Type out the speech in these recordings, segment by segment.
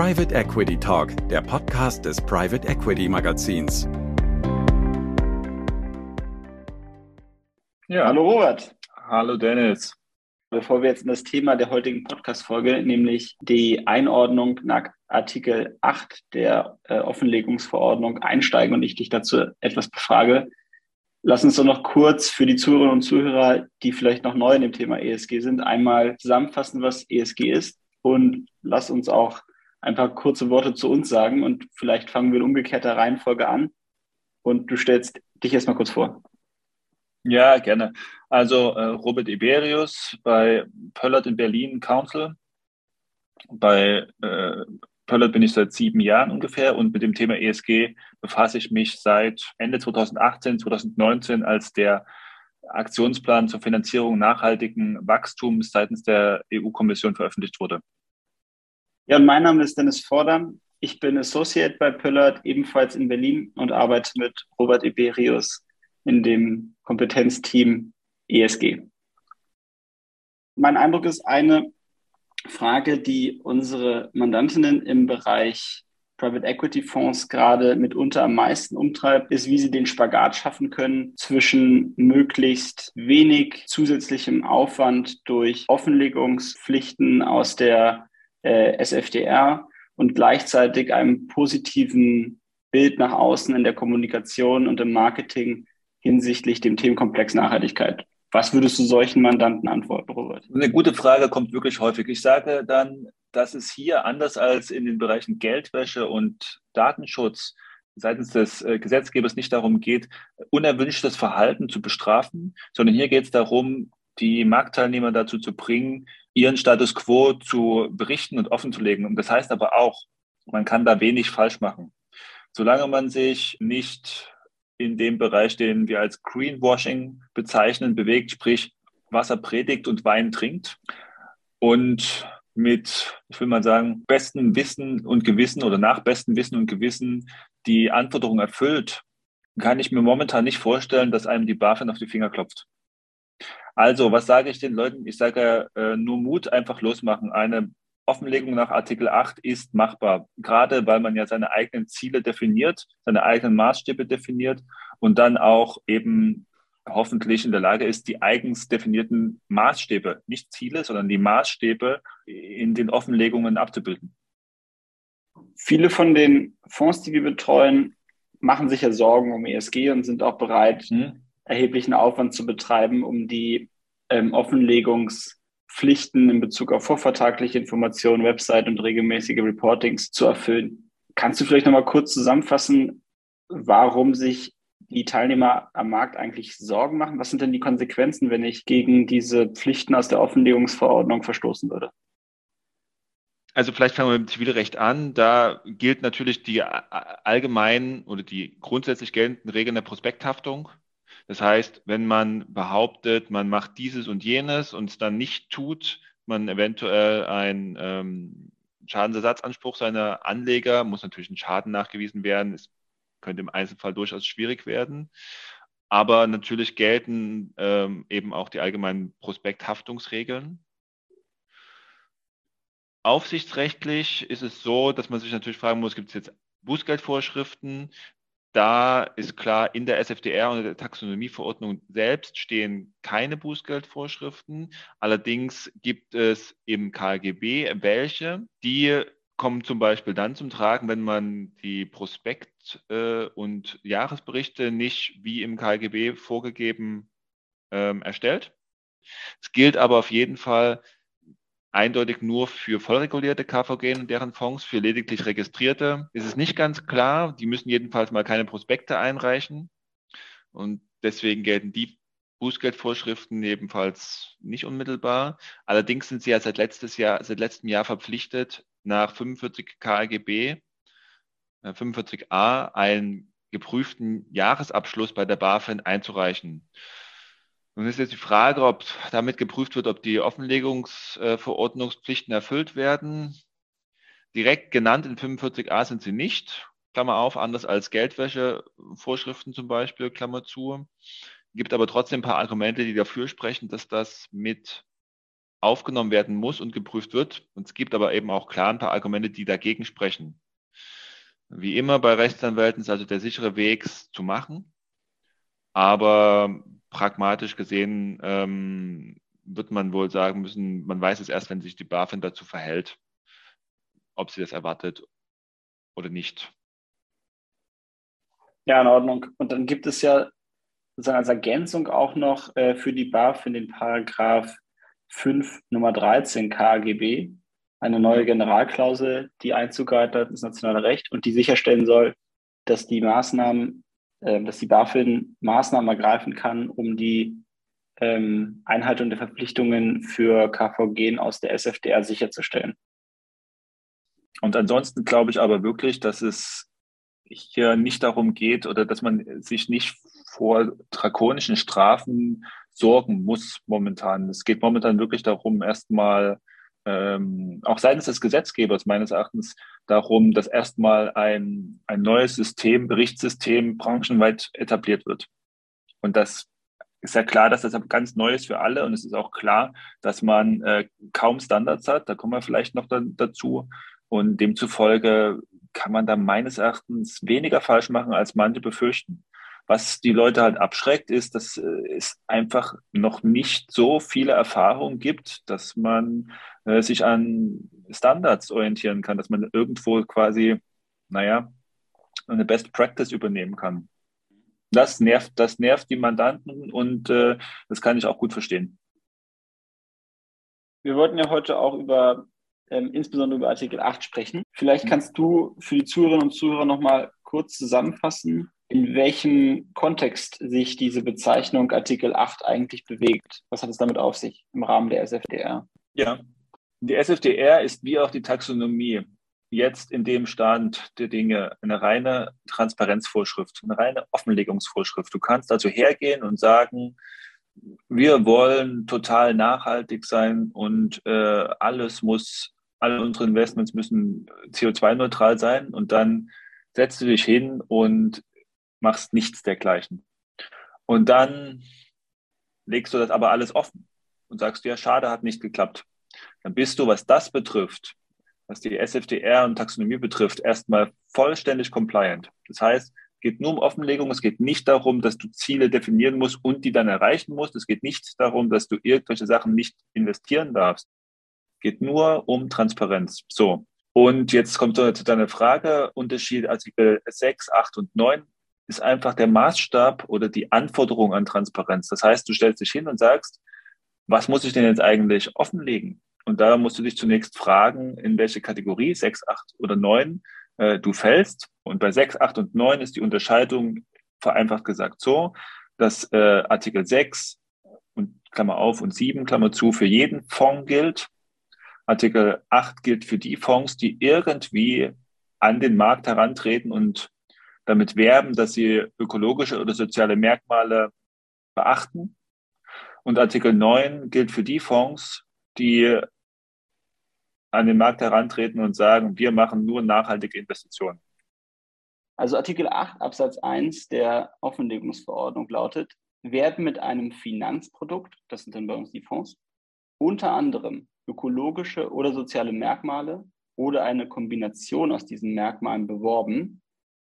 Private Equity Talk, der Podcast des Private Equity Magazins. Ja, hallo Robert. Hallo Dennis. Bevor wir jetzt in das Thema der heutigen Podcast-Folge, nämlich die Einordnung nach Artikel 8 der äh, Offenlegungsverordnung einsteigen und ich dich dazu etwas befrage, lass uns doch noch kurz für die Zuhörerinnen und Zuhörer, die vielleicht noch neu in dem Thema ESG sind, einmal zusammenfassen, was ESG ist und lass uns auch ein paar kurze Worte zu uns sagen und vielleicht fangen wir in umgekehrter Reihenfolge an und du stellst dich erstmal kurz vor. Ja, gerne. Also äh, Robert Iberius bei Pöllert in Berlin Council. Bei äh, Pöllert bin ich seit sieben Jahren ungefähr und mit dem Thema ESG befasse ich mich seit Ende 2018, 2019, als der Aktionsplan zur Finanzierung nachhaltigen Wachstums seitens der EU-Kommission veröffentlicht wurde. Ja, und mein Name ist Dennis Vordam. Ich bin Associate bei Pöllert, ebenfalls in Berlin und arbeite mit Robert Iberius in dem Kompetenzteam ESG. Mein Eindruck ist eine Frage, die unsere Mandantinnen im Bereich Private Equity Fonds gerade mitunter am meisten umtreibt, ist, wie sie den Spagat schaffen können zwischen möglichst wenig zusätzlichem Aufwand durch Offenlegungspflichten aus der äh, SFDR und gleichzeitig einem positiven Bild nach außen in der Kommunikation und im Marketing hinsichtlich dem Themenkomplex Nachhaltigkeit? Was würdest du solchen Mandanten antworten, Robert? Eine gute Frage kommt wirklich häufig. Ich sage dann, dass es hier anders als in den Bereichen Geldwäsche und Datenschutz seitens des äh, Gesetzgebers nicht darum geht, unerwünschtes Verhalten zu bestrafen, sondern hier geht es darum, die Marktteilnehmer dazu zu bringen, ihren Status quo zu berichten und offenzulegen. Und das heißt aber auch, man kann da wenig falsch machen. Solange man sich nicht in dem Bereich, den wir als Greenwashing bezeichnen, bewegt, sprich Wasser predigt und Wein trinkt. Und mit, ich will mal sagen, bestem Wissen und Gewissen oder nach bestem Wissen und Gewissen die Anforderungen erfüllt, kann ich mir momentan nicht vorstellen, dass einem die BaFin auf die Finger klopft. Also, was sage ich den Leuten? Ich sage äh, nur Mut, einfach losmachen. Eine Offenlegung nach Artikel 8 ist machbar, gerade weil man ja seine eigenen Ziele definiert, seine eigenen Maßstäbe definiert und dann auch eben hoffentlich in der Lage ist, die eigens definierten Maßstäbe, nicht Ziele, sondern die Maßstäbe in den Offenlegungen abzubilden. Viele von den Fonds, die wir betreuen, machen sich ja Sorgen um ESG und sind auch bereit, hm. Erheblichen Aufwand zu betreiben, um die ähm, Offenlegungs- Pflichten in Bezug auf vorvertragliche Informationen, Website und regelmäßige Reportings zu erfüllen. Kannst du vielleicht nochmal kurz zusammenfassen, warum sich die Teilnehmer am Markt eigentlich Sorgen machen? Was sind denn die Konsequenzen, wenn ich gegen diese Pflichten aus der Offenlegungsverordnung verstoßen würde? Also vielleicht fangen wir mit dem Zivilrecht an. Da gilt natürlich die allgemeinen oder die grundsätzlich geltenden Regeln der Prospekthaftung. Das heißt, wenn man behauptet, man macht dieses und jenes und es dann nicht tut, man eventuell ein ähm, Schadensersatzanspruch seiner Anleger, muss natürlich ein Schaden nachgewiesen werden. Es könnte im Einzelfall durchaus schwierig werden. Aber natürlich gelten ähm, eben auch die allgemeinen Prospekthaftungsregeln. Aufsichtsrechtlich ist es so, dass man sich natürlich fragen muss, gibt es jetzt Bußgeldvorschriften? Da ist klar, in der SFDR und der Taxonomieverordnung selbst stehen keine Bußgeldvorschriften. Allerdings gibt es im KGB welche, die kommen zum Beispiel dann zum Tragen, wenn man die Prospekt- äh, und Jahresberichte nicht wie im KGB vorgegeben ähm, erstellt. Es gilt aber auf jeden Fall eindeutig nur für vollregulierte KVG und deren Fonds, für lediglich registrierte ist es nicht ganz klar. Die müssen jedenfalls mal keine Prospekte einreichen. Und deswegen gelten die Bußgeldvorschriften ebenfalls nicht unmittelbar. Allerdings sind sie ja seit, letztes Jahr, seit letztem Jahr verpflichtet, nach 45 KGB, 45a, einen geprüften Jahresabschluss bei der BaFin einzureichen. Nun ist jetzt die Frage, ob damit geprüft wird, ob die Offenlegungsverordnungspflichten erfüllt werden. Direkt genannt in 45a sind sie nicht, Klammer auf, anders als Geldwäschevorschriften zum Beispiel, Klammer zu. Gibt aber trotzdem ein paar Argumente, die dafür sprechen, dass das mit aufgenommen werden muss und geprüft wird. Und es gibt aber eben auch klar ein paar Argumente, die dagegen sprechen. Wie immer bei Rechtsanwälten ist also der sichere Weg zu machen. Aber pragmatisch gesehen ähm, wird man wohl sagen müssen, man weiß es erst, wenn sich die BaFin dazu verhält, ob sie das erwartet oder nicht. Ja, in Ordnung. Und dann gibt es ja sozusagen als Ergänzung auch noch äh, für die BaFin den Paragraph 5 Nummer 13 KGB, eine neue Generalklausel, die Einzug hat ins nationale Recht und die sicherstellen soll, dass die Maßnahmen, dass die BaFin Maßnahmen ergreifen kann, um die ähm, Einhaltung der Verpflichtungen für KVG aus der SFDR sicherzustellen. Und ansonsten glaube ich aber wirklich, dass es hier nicht darum geht oder dass man sich nicht vor drakonischen Strafen sorgen muss momentan. Es geht momentan wirklich darum, erstmal ähm, auch seitens des Gesetzgebers meines Erachtens darum, dass erstmal ein, ein neues System, Berichtssystem branchenweit etabliert wird. Und das ist ja klar, dass das ganz neu ist für alle und es ist auch klar, dass man äh, kaum Standards hat. Da kommen wir vielleicht noch dann dazu. Und demzufolge kann man da meines Erachtens weniger falsch machen, als manche befürchten. Was die Leute halt abschreckt, ist, dass äh, es einfach noch nicht so viele Erfahrungen gibt, dass man äh, sich an Standards orientieren kann, dass man irgendwo quasi, naja, eine Best Practice übernehmen kann. Das nervt, das nervt die Mandanten und äh, das kann ich auch gut verstehen. Wir wollten ja heute auch über ähm, insbesondere über Artikel 8 sprechen. Vielleicht mhm. kannst du für die Zuhörerinnen und Zuhörer nochmal kurz zusammenfassen, in welchem Kontext sich diese Bezeichnung Artikel 8 eigentlich bewegt. Was hat es damit auf sich im Rahmen der SFDR? Ja, die SFDR ist wie auch die Taxonomie jetzt in dem Stand der Dinge eine reine Transparenzvorschrift, eine reine Offenlegungsvorschrift. Du kannst also hergehen und sagen, wir wollen total nachhaltig sein und äh, alles muss, alle unsere Investments müssen CO2-neutral sein und dann setzt du dich hin und machst nichts dergleichen. Und dann legst du das aber alles offen und sagst, ja, schade, hat nicht geklappt. Dann bist du, was das betrifft, was die SFDR und Taxonomie betrifft, erstmal vollständig compliant. Das heißt, es geht nur um Offenlegung. Es geht nicht darum, dass du Ziele definieren musst und die dann erreichen musst. Es geht nicht darum, dass du irgendwelche Sachen nicht investieren darfst. Es geht nur um Transparenz. So. Und jetzt kommt zu deiner Frage. Unterschied Artikel 6, 8 und 9 ist einfach der Maßstab oder die Anforderung an Transparenz. Das heißt, du stellst dich hin und sagst, was muss ich denn jetzt eigentlich offenlegen? Und da musst du dich zunächst fragen, in welche Kategorie, 6, 8 oder 9, äh, du fällst. Und bei 6, 8 und 9 ist die Unterscheidung vereinfacht gesagt so, dass äh, Artikel 6 und Klammer auf und 7, Klammer zu, für jeden Fonds gilt. Artikel 8 gilt für die Fonds, die irgendwie an den Markt herantreten und damit werben, dass sie ökologische oder soziale Merkmale beachten. Und Artikel 9 gilt für die Fonds, die an den Markt herantreten und sagen, wir machen nur nachhaltige Investitionen. Also Artikel 8 Absatz 1 der Offenlegungsverordnung lautet, werden mit einem Finanzprodukt, das sind dann bei uns die Fonds, unter anderem ökologische oder soziale Merkmale oder eine Kombination aus diesen Merkmalen beworben,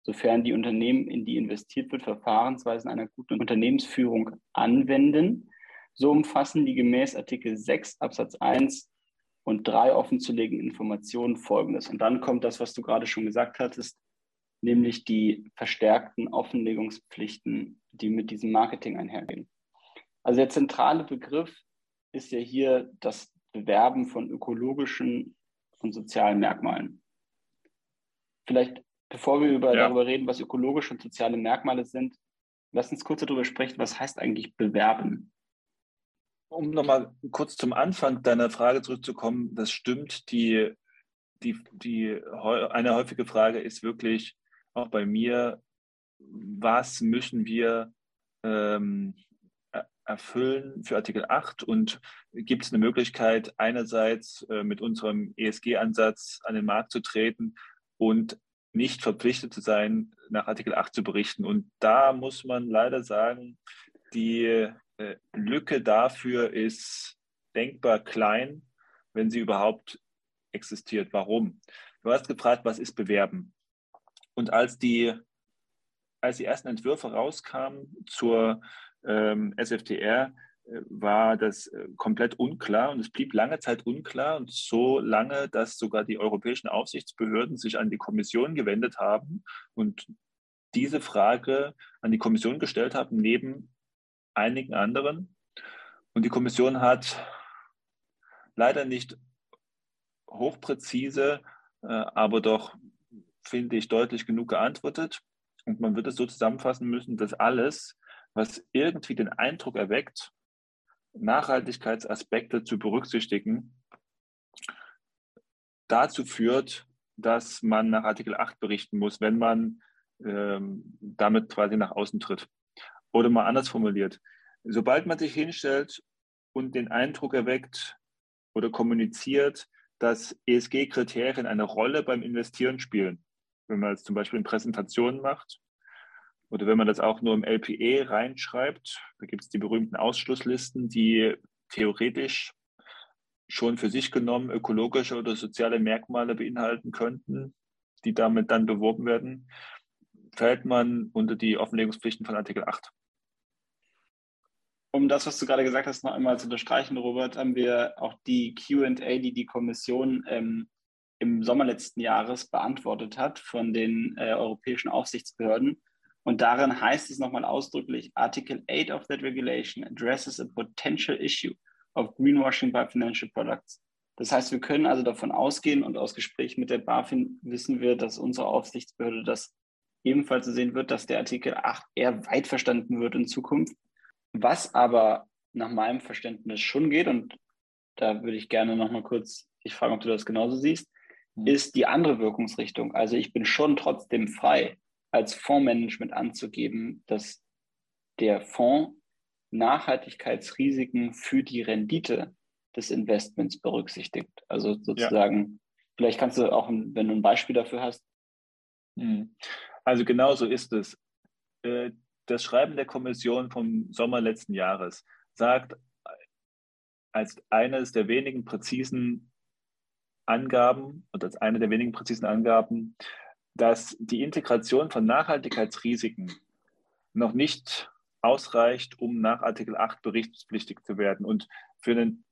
sofern die Unternehmen, in die investiert wird, Verfahrensweisen einer guten Unternehmensführung anwenden. So umfassen die gemäß Artikel 6 Absatz 1 und 3 offenzulegenden Informationen folgendes. Und dann kommt das, was du gerade schon gesagt hattest, nämlich die verstärkten Offenlegungspflichten, die mit diesem Marketing einhergehen. Also der zentrale Begriff ist ja hier das Bewerben von ökologischen und sozialen Merkmalen. Vielleicht Bevor wir über, ja. darüber reden, was ökologische und soziale Merkmale sind, lass uns kurz darüber sprechen, was heißt eigentlich bewerben? Um nochmal kurz zum Anfang deiner Frage zurückzukommen, das stimmt. Die, die, die, eine häufige Frage ist wirklich auch bei mir, was müssen wir ähm, erfüllen für Artikel 8 und gibt es eine Möglichkeit, einerseits äh, mit unserem ESG-Ansatz an den Markt zu treten und nicht verpflichtet zu sein, nach Artikel 8 zu berichten. Und da muss man leider sagen, die äh, Lücke dafür ist denkbar klein, wenn sie überhaupt existiert. Warum? Du hast gefragt, was ist Bewerben? Und als die, als die ersten Entwürfe rauskamen zur ähm, SFTR, war das äh, komplett unklar und es blieb lange Zeit unklar und so lange, dass sogar die europäischen Aufsichtsbehörden sich an die Kommission gewendet haben und diese Frage an die Kommission gestellt haben, neben einigen anderen. Und die Kommission hat leider nicht hochpräzise, äh, aber doch, finde ich, deutlich genug geantwortet. Und man wird es so zusammenfassen müssen, dass alles, was irgendwie den Eindruck erweckt, Nachhaltigkeitsaspekte zu berücksichtigen, dazu führt, dass man nach Artikel 8 berichten muss, wenn man ähm, damit quasi nach außen tritt. Oder mal anders formuliert, sobald man sich hinstellt und den Eindruck erweckt oder kommuniziert, dass ESG-Kriterien eine Rolle beim Investieren spielen, wenn man es zum Beispiel in Präsentationen macht oder wenn man das auch nur im LPE reinschreibt, da gibt es die berühmten Ausschlusslisten, die theoretisch schon für sich genommen ökologische oder soziale Merkmale beinhalten könnten, die damit dann beworben werden, fällt man unter die Offenlegungspflichten von Artikel 8. Um das, was du gerade gesagt hast, noch einmal zu unterstreichen, Robert, haben wir auch die QA, die die Kommission ähm, im Sommer letzten Jahres beantwortet hat von den äh, europäischen Aufsichtsbehörden. Und darin heißt es nochmal ausdrücklich, Article 8 of that regulation addresses a potential issue of greenwashing by financial products. Das heißt, wir können also davon ausgehen und aus Gesprächen mit der BaFin wissen wir, dass unsere Aufsichtsbehörde das ebenfalls so sehen wird, dass der Artikel 8 eher weit verstanden wird in Zukunft. Was aber nach meinem Verständnis schon geht, und da würde ich gerne nochmal kurz dich fragen, ob du das genauso siehst, mhm. ist die andere Wirkungsrichtung. Also ich bin schon trotzdem frei, als Fondsmanagement anzugeben, dass der Fonds Nachhaltigkeitsrisiken für die Rendite des Investments berücksichtigt. Also sozusagen, ja. vielleicht kannst du auch, wenn du ein Beispiel dafür hast. Mhm. Also genau so ist es. Äh, das Schreiben der Kommission vom Sommer letzten Jahres sagt als eines der wenigen präzisen Angaben und als eine der wenigen präzisen Angaben, dass die Integration von Nachhaltigkeitsrisiken noch nicht ausreicht, um nach Artikel 8 berichtspflichtig zu werden. Und für einen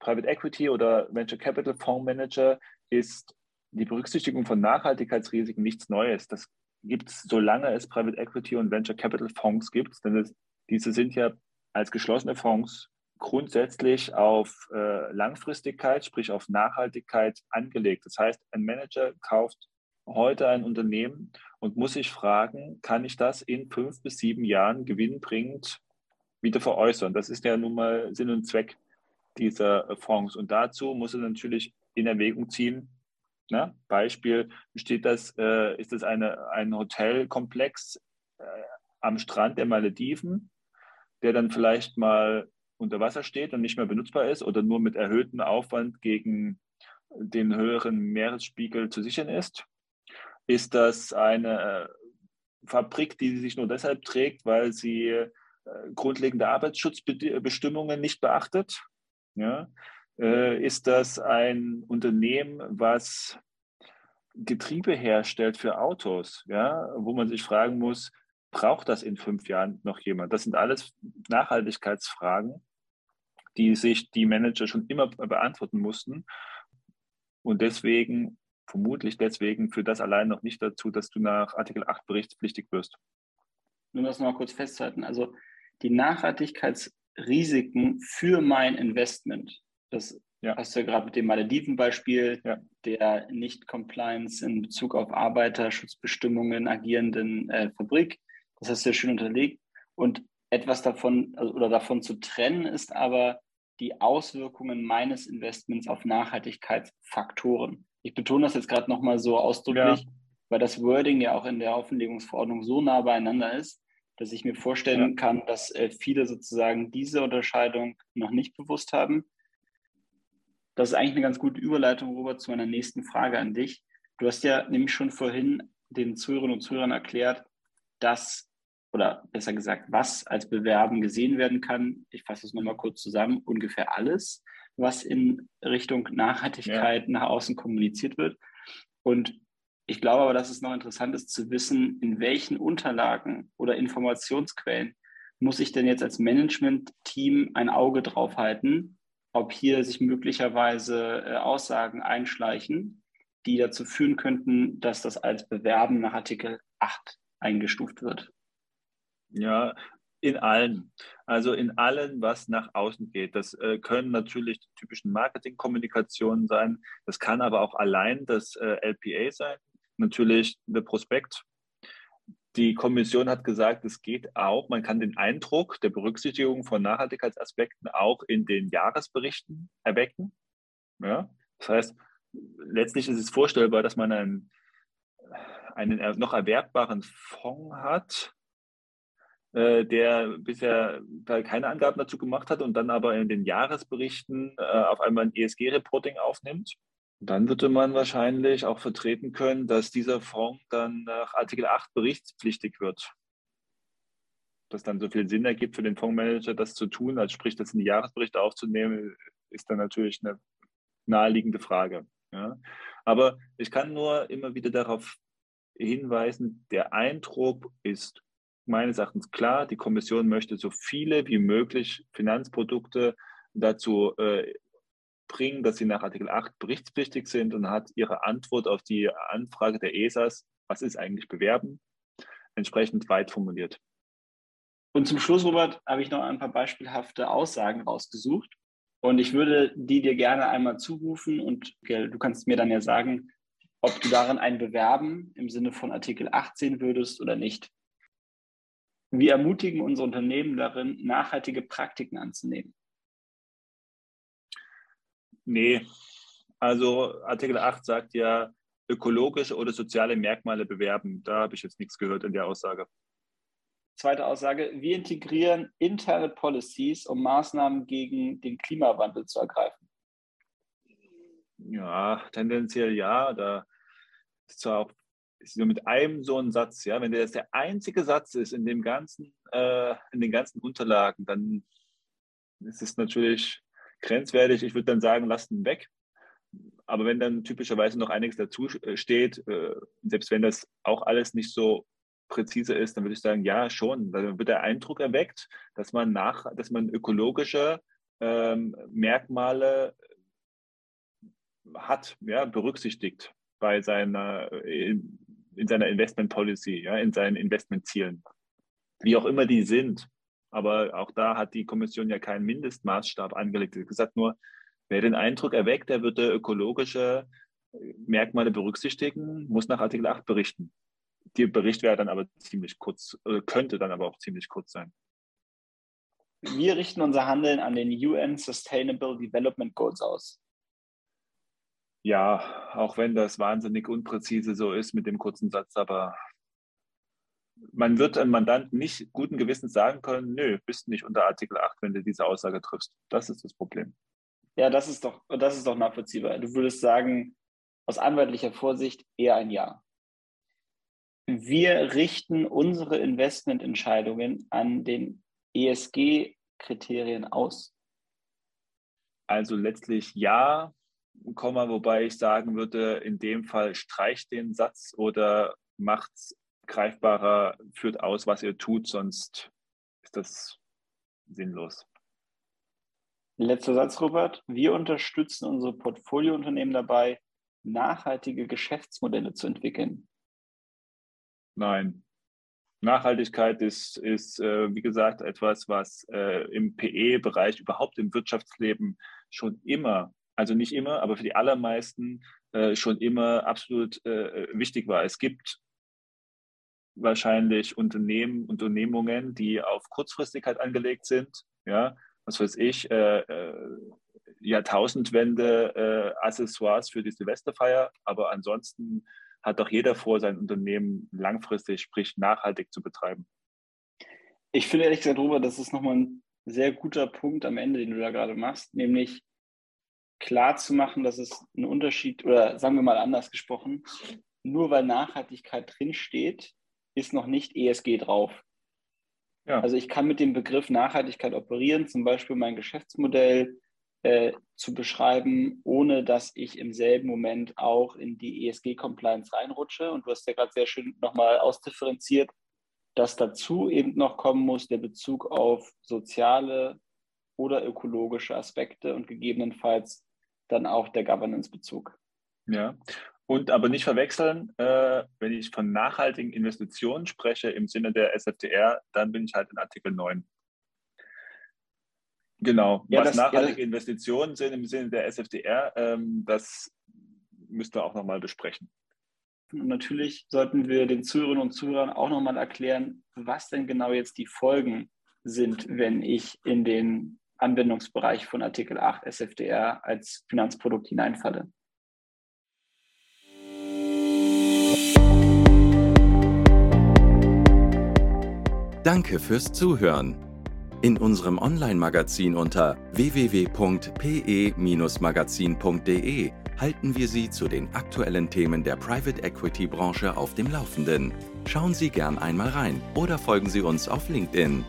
Private Equity oder Venture Capital Fondsmanager ist die Berücksichtigung von Nachhaltigkeitsrisiken nichts Neues. Das gibt es, solange es Private Equity und Venture Capital Fonds gibt, denn es, diese sind ja als geschlossene Fonds grundsätzlich auf äh, Langfristigkeit, sprich auf Nachhaltigkeit angelegt. Das heißt, ein Manager kauft heute ein Unternehmen und muss sich fragen, kann ich das in fünf bis sieben Jahren gewinnbringend wieder veräußern? Das ist ja nun mal Sinn und Zweck dieser Fonds. Und dazu muss er natürlich in Erwägung ziehen, Ne? Beispiel, steht das, äh, ist das eine, ein Hotelkomplex äh, am Strand der Malediven, der dann vielleicht mal unter Wasser steht und nicht mehr benutzbar ist oder nur mit erhöhtem Aufwand gegen den höheren Meeresspiegel zu sichern ist? Ist das eine äh, Fabrik, die sich nur deshalb trägt, weil sie äh, grundlegende Arbeitsschutzbestimmungen nicht beachtet? Ja? Äh, ist das ein Unternehmen, was Getriebe herstellt für Autos, ja, wo man sich fragen muss, braucht das in fünf Jahren noch jemand? Das sind alles Nachhaltigkeitsfragen, die sich die Manager schon immer beantworten mussten. Und deswegen, vermutlich deswegen, führt das allein noch nicht dazu, dass du nach Artikel 8 berichtspflichtig wirst. Nur das noch mal kurz festhalten. Also die Nachhaltigkeitsrisiken für mein Investment das ja. hast du ja gerade mit dem Malediven-Beispiel ja. der Nicht-Compliance in Bezug auf Arbeiterschutzbestimmungen agierenden äh, Fabrik. Das hast du ja schön unterlegt. Und etwas davon also, oder davon zu trennen ist aber die Auswirkungen meines Investments auf Nachhaltigkeitsfaktoren. Ich betone das jetzt gerade nochmal so ausdrücklich, ja. weil das Wording ja auch in der Offenlegungsverordnung so nah beieinander ist, dass ich mir vorstellen kann, dass äh, viele sozusagen diese Unterscheidung noch nicht bewusst haben das ist eigentlich eine ganz gute Überleitung, Robert, zu meiner nächsten Frage an dich. Du hast ja nämlich schon vorhin den Zuhörerinnen und Zuhörern erklärt, dass oder besser gesagt, was als Bewerben gesehen werden kann. Ich fasse es nochmal kurz zusammen. Ungefähr alles, was in Richtung Nachhaltigkeit ja. nach außen kommuniziert wird. Und ich glaube aber, dass es noch interessant ist zu wissen, in welchen Unterlagen oder Informationsquellen muss ich denn jetzt als Management-Team ein Auge drauf halten, ob hier sich möglicherweise äh, Aussagen einschleichen, die dazu führen könnten, dass das als Bewerben nach Artikel 8 eingestuft wird. Ja, in allen. Also in allen, was nach außen geht. Das äh, können natürlich die typischen Marketingkommunikationen sein. Das kann aber auch allein das äh, LPA sein. Natürlich der Prospekt. Die Kommission hat gesagt, es geht auch, man kann den Eindruck der Berücksichtigung von Nachhaltigkeitsaspekten auch in den Jahresberichten erwecken. Ja? Das heißt, letztlich ist es vorstellbar, dass man einen, einen noch erwerbbaren Fonds hat, äh, der bisher keine Angaben dazu gemacht hat und dann aber in den Jahresberichten äh, auf einmal ein ESG-Reporting aufnimmt. Dann würde man wahrscheinlich auch vertreten können, dass dieser Fonds dann nach Artikel 8 berichtspflichtig wird. Das dann so viel Sinn ergibt für den Fondsmanager, das zu tun, als sprich das in die Jahresberichte aufzunehmen, ist dann natürlich eine naheliegende Frage. Ja. Aber ich kann nur immer wieder darauf hinweisen, der Eindruck ist meines Erachtens klar. Die Kommission möchte so viele wie möglich Finanzprodukte dazu äh, bringen, dass sie nach Artikel 8 berichtspflichtig sind und hat ihre Antwort auf die Anfrage der ESAs, was ist eigentlich Bewerben, entsprechend weit formuliert. Und zum Schluss, Robert, habe ich noch ein paar beispielhafte Aussagen rausgesucht. Und ich würde die dir gerne einmal zurufen und du kannst mir dann ja sagen, ob du darin ein Bewerben im Sinne von Artikel 8 sehen würdest oder nicht. Wir ermutigen unsere Unternehmen darin, nachhaltige Praktiken anzunehmen. Nee, also Artikel 8 sagt ja, ökologische oder soziale Merkmale bewerben. Da habe ich jetzt nichts gehört in der Aussage. Zweite Aussage, wir integrieren interne Policies, um Maßnahmen gegen den Klimawandel zu ergreifen. Ja, tendenziell ja. Da ist zwar auch nur mit einem so ein Satz, ja, wenn das der einzige Satz ist in dem ganzen, äh, in den ganzen Unterlagen, dann ist es natürlich grenzwertig. Ich würde dann sagen, lasst ihn weg. Aber wenn dann typischerweise noch einiges dazu äh, steht, äh, selbst wenn das auch alles nicht so präzise ist, dann würde ich sagen, ja, schon. Dann wird der Eindruck erweckt, dass man nach, dass man ökologische ähm, Merkmale hat, ja, berücksichtigt bei seiner, in, in seiner Investment Policy, ja, in seinen Investmentzielen. Wie auch immer die sind. Aber auch da hat die Kommission ja keinen Mindestmaßstab angelegt. Sie hat gesagt nur, wer den Eindruck erweckt, der würde ökologische Merkmale berücksichtigen, muss nach Artikel 8 berichten. Der Bericht wäre dann aber ziemlich kurz, äh, könnte dann aber auch ziemlich kurz sein. Wir richten unser Handeln an den UN Sustainable Development Goals aus. Ja, auch wenn das wahnsinnig unpräzise so ist mit dem kurzen Satz, aber man wird einem Mandanten nicht guten Gewissens sagen können, nö, bist nicht unter Artikel 8, wenn du diese Aussage triffst. Das ist das Problem. Ja, das ist doch, das ist doch nachvollziehbar. Du würdest sagen, aus anwaltlicher Vorsicht eher ein Ja. Wir richten unsere Investmententscheidungen an den ESG-Kriterien aus. Also letztlich ja, Komma, wobei ich sagen würde, in dem Fall streicht den Satz oder macht greifbarer, führt aus, was ihr tut, sonst ist das sinnlos. Letzter Satz, Robert. Wir unterstützen unsere Portfoliounternehmen dabei, nachhaltige Geschäftsmodelle zu entwickeln. Nein. Nachhaltigkeit ist, ist äh, wie gesagt, etwas, was äh, im PE-Bereich, überhaupt im Wirtschaftsleben schon immer also nicht immer, aber für die allermeisten äh, schon immer absolut äh, wichtig war. Es gibt wahrscheinlich Unternehmen, Unternehmungen, die auf Kurzfristigkeit angelegt sind, ja, was weiß ich, äh, äh, Jahrtausendwende äh, Accessoires für die Silvesterfeier, aber ansonsten hat doch jeder vor, sein Unternehmen langfristig, sprich nachhaltig zu betreiben. Ich finde ehrlich gesagt, Robert, das ist nochmal ein sehr guter Punkt am Ende, den du da gerade machst, nämlich klar zu machen, dass es ein Unterschied, oder sagen wir mal anders gesprochen, nur weil Nachhaltigkeit drinsteht, ist noch nicht ESG drauf. Ja. Also ich kann mit dem Begriff Nachhaltigkeit operieren, zum Beispiel mein Geschäftsmodell äh, zu beschreiben, ohne dass ich im selben Moment auch in die ESG-Compliance reinrutsche. Und du hast ja gerade sehr schön nochmal ausdifferenziert, dass dazu eben noch kommen muss der Bezug auf soziale oder ökologische Aspekte und gegebenenfalls dann auch der Governance-Bezug. Ja, und aber nicht verwechseln, äh, wenn ich von nachhaltigen Investitionen spreche im Sinne der SFTR, dann bin ich halt in Artikel 9. Genau, ja, was das, nachhaltige ja, Investitionen sind im Sinne der SFTR, ähm, das müsst ihr auch nochmal besprechen. Und natürlich sollten wir den Zuhörerinnen und Zuhörern auch nochmal erklären, was denn genau jetzt die Folgen sind, wenn ich in den Anwendungsbereich von Artikel 8 SFDR als Finanzprodukt hineinfalle. Danke fürs Zuhören. In unserem Online-Magazin unter www.pe-magazin.de halten wir Sie zu den aktuellen Themen der Private Equity Branche auf dem Laufenden. Schauen Sie gern einmal rein oder folgen Sie uns auf LinkedIn.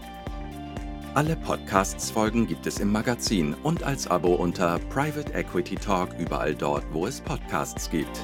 Alle Podcasts-Folgen gibt es im Magazin und als Abo unter Private Equity Talk überall dort, wo es Podcasts gibt.